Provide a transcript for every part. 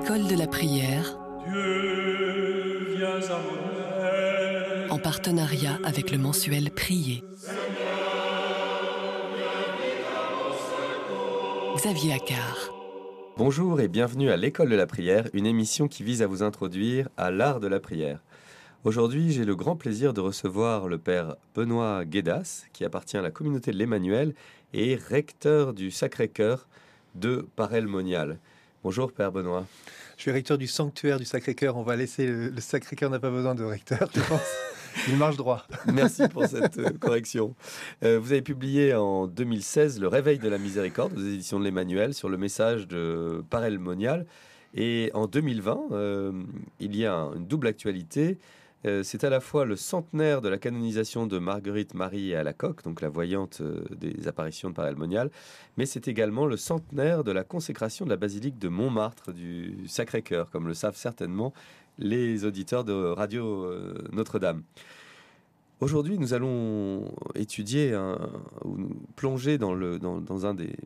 L'école de la prière. En partenariat avec le mensuel Prier. Xavier Accard. Bonjour et bienvenue à l'école de la prière, une émission qui vise à vous introduire à l'art de la prière. Aujourd'hui, j'ai le grand plaisir de recevoir le père Benoît Guédas, qui appartient à la communauté de l'Emmanuel et recteur du Sacré-Cœur de Parel-Monial. Bonjour Père Benoît. Je suis recteur du sanctuaire du Sacré-Cœur. On va laisser le, Sacré-Cœur n'a pas besoin de recteur, je pense. Il marche droit. Merci pour cette euh, correction. Euh, vous avez publié en 2016 Le Réveil de la Miséricorde aux éditions de l'Emmanuel sur le message de Parel Monial. Et en 2020, euh, il y a une double actualité euh, c'est à la fois le centenaire de la canonisation de Marguerite Marie à la coque, donc la voyante euh, des apparitions de Paralmonial, mais c'est également le centenaire de la consécration de la basilique de Montmartre du Sacré-Cœur, comme le savent certainement les auditeurs de Radio euh, Notre-Dame. Aujourd'hui, nous allons étudier ou plonger dans, un des,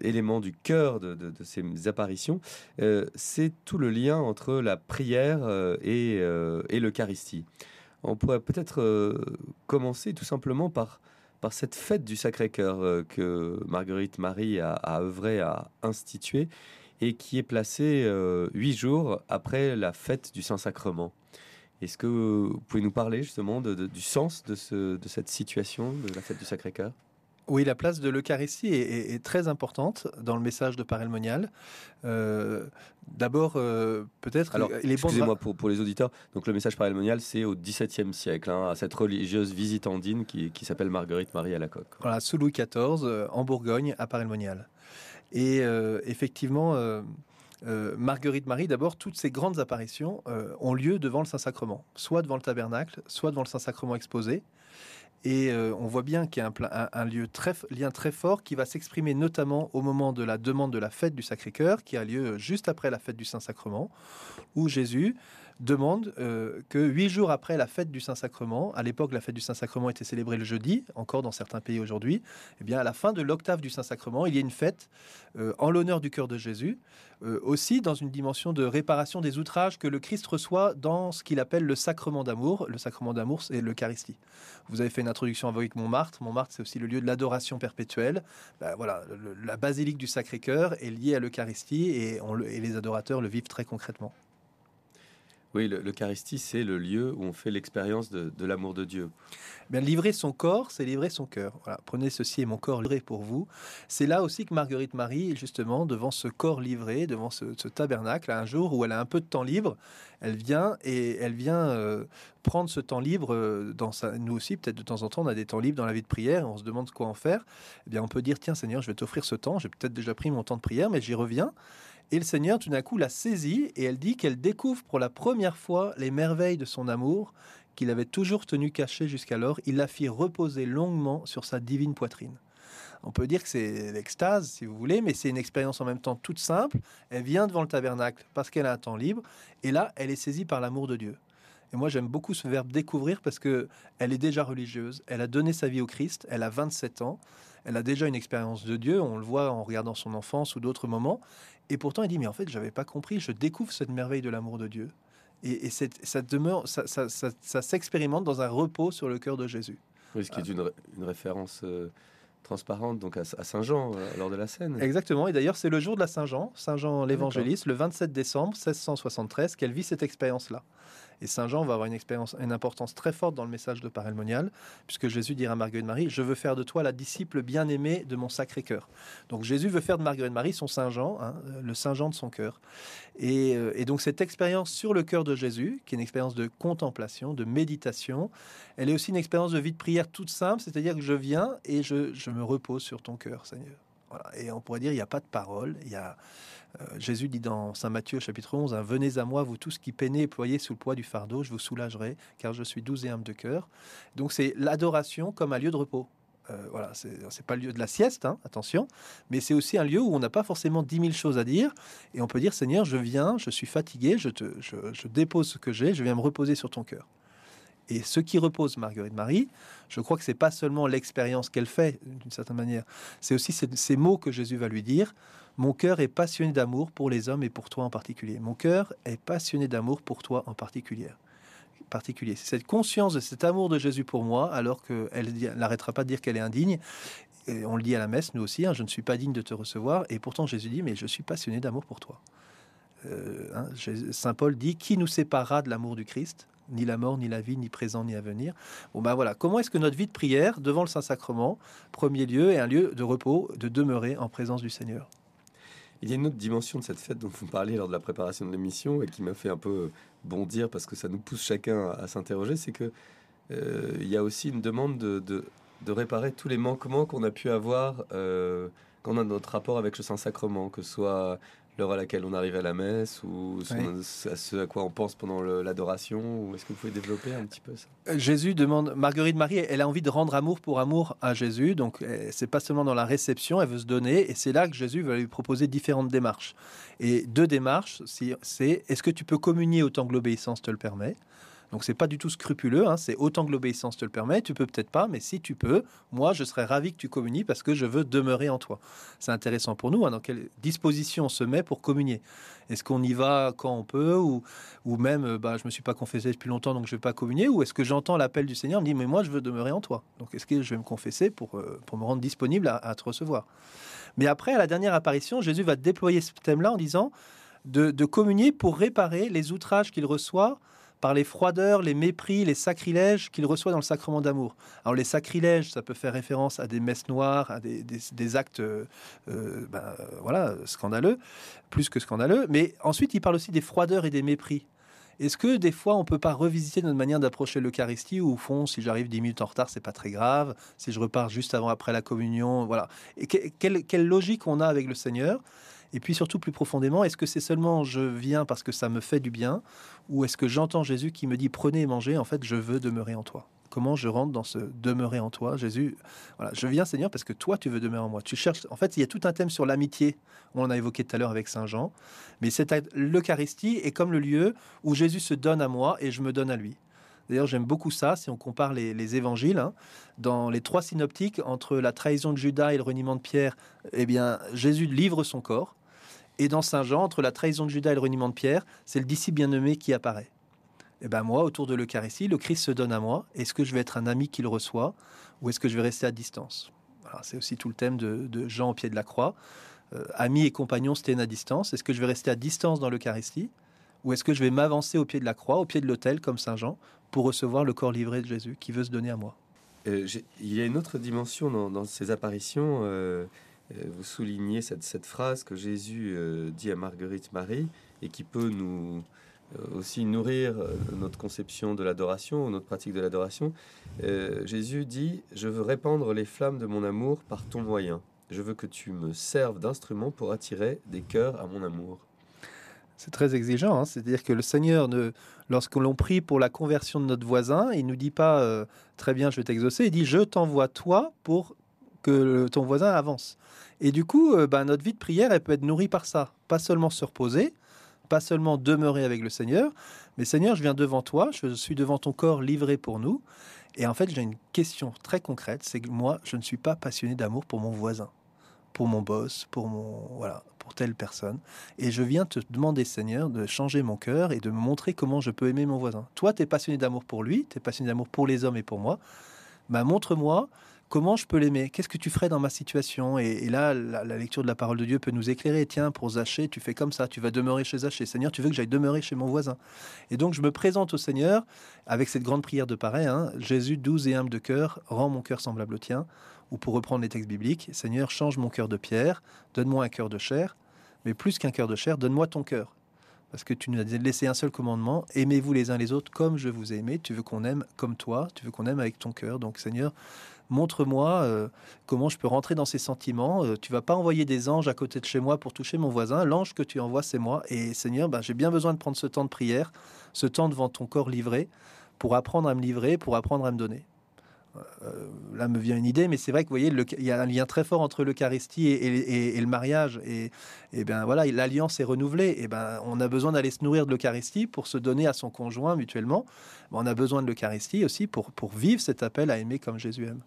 élément du cœur de, ces apparitions, euh, c'est tout le lien entre la prière euh, euh, et, l'Eucharistie. On pourrait peut-être commencer tout simplement par, cette fête du Sacré-Cœur que Marguerite Marie a, œuvré à instituer et qui est placée huit jours après la fête du Saint-Sacrement. Est-ce que vous pouvez nous parler justement du sens de cette situation de la fête du Sacré-Cœur? Oui, la place de l'Eucharistie est, très importante dans le message de Parelmonial. Euh, D'abord, euh, peut-être. Alors, excusez-moi pour, pour, les auditeurs. Donc, le message parelmonial, c'est au XVIIe siècle, hein, à cette religieuse visitandine qui, qui s'appelle Marguerite Marie à la coque. Voilà, sous Louis XIV, euh, en Bourgogne, à Parelmonial. Et euh, effectivement. Marguerite Marie, d'abord, toutes ces grandes apparitions ont lieu devant le Saint-Sacrement, soit devant le tabernacle, soit devant le Saint-Sacrement exposé. Et euh, on voit bien qu'il y a un, lien très fort qui va s'exprimer notamment au moment de la demande de la fête du Sacré-Cœur, qui a lieu juste après la fête du Saint-Sacrement, où Jésus demande euh, que huit jours après la fête du Saint-Sacrement, à l'époque la fête du Saint-Sacrement était célébrée le jeudi, encore dans certains pays aujourd'hui, eh bien à la fin de l'octave du Saint-Sacrement, il y a une fête euh, en l'honneur du cœur de Jésus, aussi dans une dimension de réparation des outrages que le Christ reçoit dans ce qu'il appelle le sacrement d'amour. Le sacrement d'amour, c'est l'Eucharistie. Vous avez fait une introduction avec Montmartre. Montmartre, c'est aussi le lieu de l'adoration perpétuelle. Ben, voilà, la basilique du Sacré-Cœur est liée à l'Eucharistie et les adorateurs le vivent très concrètement. Oui, l'Eucharistie, c'est le lieu où on fait l'expérience de, l'amour de Dieu. Bien, livrer son corps, c'est livrer son cœur. Voilà, prenez ceci et mon corps livré pour vous. C'est là aussi que Marguerite Marie, justement, devant ce corps livré, devant ce, tabernacle, un jour où elle a un peu de temps libre, elle vient et elle vient euh, prendre ce temps libre euh, dans sa. Nous aussi, peut-être de temps en temps, on a des temps libres dans la vie de prière. On se demande quoi en faire. Eh bien, on peut dire tiens, Seigneur, je vais t'offrir ce temps. J'ai peut-être déjà pris mon temps de prière, mais j'y reviens. Et le Seigneur, tout d'un coup, la saisit et elle dit qu'elle découvre pour la première fois les merveilles de son amour qu'il avait toujours tenu caché jusqu'alors. Il la fit reposer longuement sur sa divine poitrine. On peut dire que c'est l'extase, si vous voulez, mais c'est une expérience en même temps toute simple. Elle vient devant le tabernacle parce qu'elle a un temps libre, et là, elle est saisie par l'amour de Dieu. Et moi, j'aime beaucoup ce verbe découvrir parce que elle est déjà religieuse. Elle a donné sa vie au Christ. Elle a 27 ans. Elle a déjà une expérience de Dieu. On le voit en regardant son enfance ou d'autres moments. Et pourtant, elle dit, mais en fait, j'avais pas compris. Je découvre cette merveille de l'amour de Dieu. Et, ça demeure, ça, s'expérimente dans un repos sur le cœur de Jésus. Oui, ce qui est une, référence euh, transparente donc à, Saint Jean euh, lors de la scène. Exactement. Et d'ailleurs, c'est le jour de la Saint Jean, Saint Jean l'évangéliste, le 27 décembre 1673, qu'elle vit cette expérience-là. Et Saint Jean va avoir une expérience, une importance très forte dans le message de Parelmonial, puisque Jésus dira à Marguerite Marie Je veux faire de toi la disciple bien-aimée de mon sacré cœur. Donc Jésus veut faire de Marguerite Marie son Saint Jean, hein, le Saint Jean de son cœur. Et, euh, et, donc cette expérience sur le cœur de Jésus, qui est une expérience de contemplation, de méditation, elle est aussi une expérience de vie de prière toute simple, c'est-à-dire que je viens et je, je me repose sur ton cœur, Seigneur. Et on pourrait dire, il n'y a pas de parole, il y a euh, Jésus dit dans Saint Matthieu chapitre 11, hein, Venez à moi, vous tous qui peinez et ployez sous le poids du fardeau, je vous soulagerai, car je suis doux et humble de cœur. Donc c'est l'adoration comme un lieu de repos. Euh, voilà, c'est pas le lieu de la sieste, hein, attention, mais c'est aussi un lieu où on n'a pas forcément dix mille choses à dire, et on peut dire Seigneur, je viens, je suis fatigué, je, je, dépose ce que j'ai, je viens me reposer sur ton cœur. Et ce qui repose Marguerite Marie, je crois que c'est pas seulement l'expérience qu'elle fait d'une certaine manière, c'est aussi ces, mots que Jésus va lui dire. Mon cœur est passionné d'amour pour les hommes et pour toi en particulier. Mon cœur est passionné d'amour pour toi en particulier particulier. C'est cette conscience de cet amour de Jésus pour moi, alors qu'elle n'arrêtera pas de dire qu'elle est indigne. Et on le dit à la messe, nous aussi, hein, je ne suis pas digne de te recevoir. Et pourtant, Jésus dit, mais je suis passionné d'amour pour toi. Euh, hein, Saint Paul dit, qui nous séparera de l'amour du Christ? Ni la mort, ni la vie, ni présent, ni à venir. Bon ben voilà, comment est-ce que notre vie de prière devant le Saint-Sacrement, premier lieu, est un lieu de repos, de demeurer en présence du Seigneur? Il y a une autre dimension de cette fête dont vous parliez lors de la préparation de l'émission et qui m'a fait un peu bondir parce que ça nous pousse chacun à, s'interroger, c'est que euh, il y a aussi une demande de, de, réparer tous les manquements qu'on a pu avoir euh, quand on a notre rapport avec le Saint-Sacrement, que ce soit l'heure à laquelle on arrive à la messe ou à ce à quoi on pense pendant l'adoration Est-ce que vous pouvez développer un petit peu ça? Euh, Jésus demande, Marguerite Marie, elle a envie de rendre amour pour amour à Jésus, donc euh, c'est pas seulement dans la réception, elle veut se donner, et c'est là que Jésus va lui proposer différentes démarches. Et deux démarches, c'est est-ce que tu peux communier autant que l'obéissance te le permet? Donc c'est pas du tout scrupuleux, hein, c'est autant que l'obéissance te le permet, tu peux peut-être pas, mais si tu peux, moi je serais ravi que tu communies parce que je veux demeurer en toi. C'est intéressant pour nous, hein, dans quelle disposition on se met pour communier. Est-ce qu'on y va quand on peut, ou, ou même euh, bah, je me suis pas confessé depuis longtemps donc je vais pas communier, ou est-ce que j'entends l'appel du Seigneur, me dit mais moi je veux demeurer en toi. Donc est-ce que je vais me confesser pour, euh, pour me rendre disponible à, te recevoir? Mais après, à la dernière apparition, Jésus va déployer ce thème-là en disant de, de communier pour réparer les outrages qu'il reçoit par les froideurs, les mépris, les sacrilèges qu'il reçoit dans le sacrement d'amour. Alors les sacrilèges, ça peut faire référence à des messes noires, à des, actes euh, euh, ben, voilà, scandaleux, plus que scandaleux, mais ensuite il parle aussi des froideurs et des mépris. Est-ce que des fois on peut pas revisiter notre manière d'approcher l'Eucharistie ou au fond si j'arrive 10 minutes en retard c'est pas très grave, si je repars juste avant après la communion, voilà. Et quelle logique on a avec le Seigneur? Et puis surtout plus profondément, est-ce que c'est seulement je viens parce que ça me fait du bien ou est-ce que j'entends Jésus qui me dit prenez et mangez, en fait je veux demeurer en toi Comment je rentre dans ce demeurer en toi Jésus, voilà, je viens Seigneur parce que toi tu veux demeurer en moi. Tu cherches, en fait il y a tout un thème sur l'amitié, on en a évoqué tout à l'heure avec Saint Jean, mais c'est l'Eucharistie est comme le lieu où Jésus se donne à moi et je me donne à lui. D'ailleurs, j'aime beaucoup ça, si on compare les, évangiles. Hein. dans les trois synoptiques, entre la trahison de Judas et le reniement de Pierre, eh bien, Jésus livre son corps. Et dans Saint Jean, entre la trahison de Judas et le reniement de Pierre, c'est le disciple bien-aimé qui apparaît. Et eh ben moi, autour de l'Eucharistie, le Christ se donne à moi. Est-ce que je vais être un ami qui le reçoit ou est-ce que je vais rester à distance? C'est aussi tout le thème de, Jean au pied de la croix. Euh, ami et compagnon se tiennent à distance. Est-ce que je vais rester à distance dans l'Eucharistie ou est-ce que je vais m'avancer au pied de la croix, au pied de l'autel, comme Saint Jean, pour recevoir le corps livré de Jésus qui veut se donner à moi? Euh, Il y a une autre dimension dans, ces apparitions. Euh, vous soulignez cette, phrase que Jésus euh, dit à Marguerite Marie et qui peut nous euh, aussi nourrir notre conception de l'adoration, notre pratique de l'adoration. Jésus dit, je veux répandre les flammes de mon amour par ton moyen. Je veux que tu me serves d'instrument pour attirer des cœurs à mon amour. C'est très exigeant, hein. c'est-à-dire que le Seigneur, ne, lorsque l'on prie pour la conversion de notre voisin, il nous dit pas très bien, je vais t'exaucer, il dit je t'envoie toi pour que ton voisin avance. Et du coup, euh, bah, notre vie de prière, elle peut être nourrie par ça. Pas seulement se reposer, pas seulement demeurer avec le Seigneur, mais Seigneur, je viens devant toi, je suis devant ton corps livré pour nous. Et en fait, j'ai une question très concrète, c'est que moi, je ne suis pas passionné d'amour pour mon voisin, pour mon boss, pour mon voilà, pour telle personne. Et je viens te demander, Seigneur, de changer mon cœur et de me montrer comment je peux aimer mon voisin. Toi, tu es passionné d'amour pour lui, tu es passionné d'amour pour les hommes et pour moi. Bah, montre-moi comment je peux l'aimer? Qu'est-ce que tu ferais dans ma situation? Et, là, la, lecture de la parole de Dieu peut nous éclairer. Tiens, pour Zachée, tu fais comme ça, tu vas demeurer chez Zachée. Seigneur, tu veux que j'aille demeurer chez mon voisin. Et donc, je me présente au Seigneur avec cette grande prière de pareil. Hein. Jésus, douce et humble de cœur, rends mon cœur semblable au tien. Ou pour reprendre les textes bibliques, Seigneur, change mon cœur de pierre, donne-moi un cœur de chair. Mais plus qu'un cœur de chair, donne-moi ton cœur. Parce que tu nous as laissé un seul commandement, aimez-vous les uns les autres comme je vous ai aimé. Tu veux qu'on aime comme toi, tu veux qu'on aime avec ton cœur. Donc Seigneur, montre-moi euh, comment je peux rentrer dans ces sentiments. Euh, tu vas pas envoyer des anges à côté de chez moi pour toucher mon voisin. L'ange que tu envoies, c'est moi. Et Seigneur, ben, j'ai bien besoin de prendre ce temps de prière, ce temps devant ton corps livré, pour apprendre à me livrer, pour apprendre à me donner. Euh, là me vient une idée, mais c'est vrai que vous voyez, il y a un lien très fort entre l'Eucharistie et, le mariage. Et, ben voilà, l'alliance est renouvelée. Et ben on a besoin d'aller se nourrir de l'Eucharistie pour se donner à son conjoint mutuellement. on a besoin de l'Eucharistie aussi pour, pour vivre cet appel à aimer comme Jésus aime.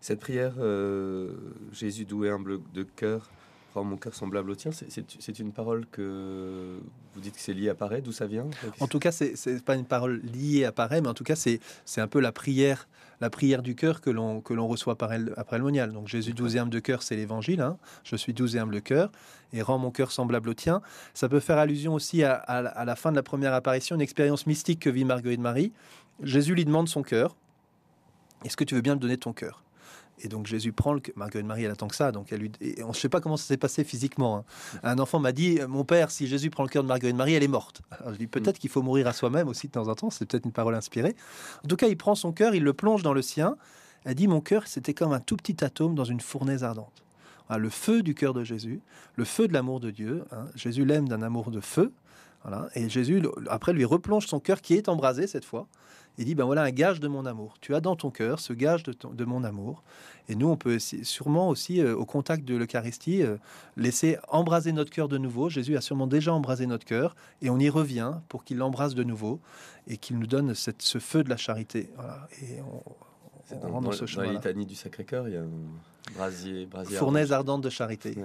Cette prière, euh, Jésus doué humble de cœur, rend mon cœur semblable au tien, c'est une parole que vous dites que c'est lié à Paris, d'où ça vient En tout cas, c'est pas une parole liée à Paris, mais en tout cas, c'est un peu la prière la prière du cœur que l'on que l'on reçoit par elle, après le monial. Donc Jésus douze et humble de cœur, c'est l'évangile. Hein. Je suis douze et humble de cœur et rend mon cœur semblable au tien. Ça peut faire allusion aussi à, à la fin de la première apparition, une expérience mystique que vit Marguerite Marie. Jésus lui demande son cœur. Est-ce que tu veux bien me donner ton cœur? Et donc Jésus prend le Marguerite Marie, elle attend que ça. Donc elle lui, on ne sait pas comment ça s'est passé physiquement. Hein. Un enfant m'a dit, mon père, si Jésus prend le cœur de Marguerite Marie, elle est morte. Alors je dis peut-être qu'il faut mourir à soi-même aussi de temps en temps. C'est peut-être une parole inspirée. En tout cas, il prend son cœur, il le plonge dans le sien. Elle dit, mon cœur, c'était comme un tout petit atome dans une fournaise ardente. le feu du cœur de Jésus, le feu de l'amour de Dieu. Hein. Jésus l'aime d'un amour de feu. Voilà. Et Jésus, après, lui replonge son cœur qui est embrasé cette fois. Il dit, ben voilà un gage de mon amour. Tu as dans ton cœur ce gage de, de mon amour. Et nous, on peut sûrement aussi, euh, au contact de l'Eucharistie, euh, laisser embraser notre cœur de nouveau. Jésus a sûrement déjà embrasé notre cœur, et on y revient pour qu'il l'embrasse de nouveau et qu'il nous donne ce feu de la charité. Et dans, dans, ce dans la litanie du Sacré-Cœur, il y a un brasier, brasier Fournaise ardente de charité.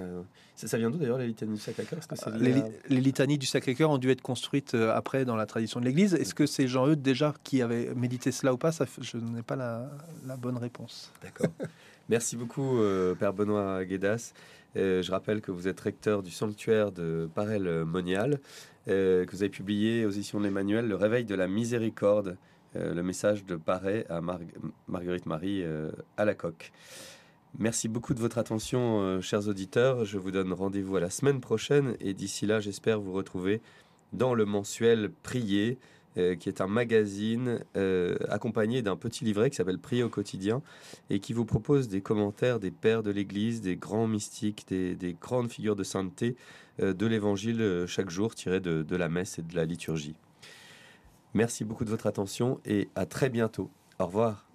Ça, vient d'où d'ailleurs la litanie du Sacré-Cœur? Les, les, litanies du Sacré-Cœur ont dû être construites euh, après dans la tradition de l'Église. Est-ce que c'est Jean-Eudes déjà qui avait médité cela ou pas ça, Je n'ai pas la, la bonne réponse. D'accord. Merci beaucoup, euh, Père Benoît Guédas. Euh, je rappelle que vous êtes recteur du sanctuaire de Parel-Monial, euh, que vous avez publié aux éditions de l'Emmanuel Le réveil de la miséricorde, le message de Paray à Marguerite Marie à la coque. Merci beaucoup de votre attention, chers auditeurs. Je vous donne rendez-vous à la semaine prochaine et d'ici là, j'espère vous retrouver dans le mensuel Prier euh, qui est un magazine euh, accompagné d'un petit livret qui s'appelle Prier au quotidien et qui vous propose des commentaires des pères de l'Église, des grands mystiques, des, grandes figures de sainteté euh, de l'Évangile chaque jour tiré de la messe et de la liturgie. Merci beaucoup de votre attention et à très bientôt. Au revoir.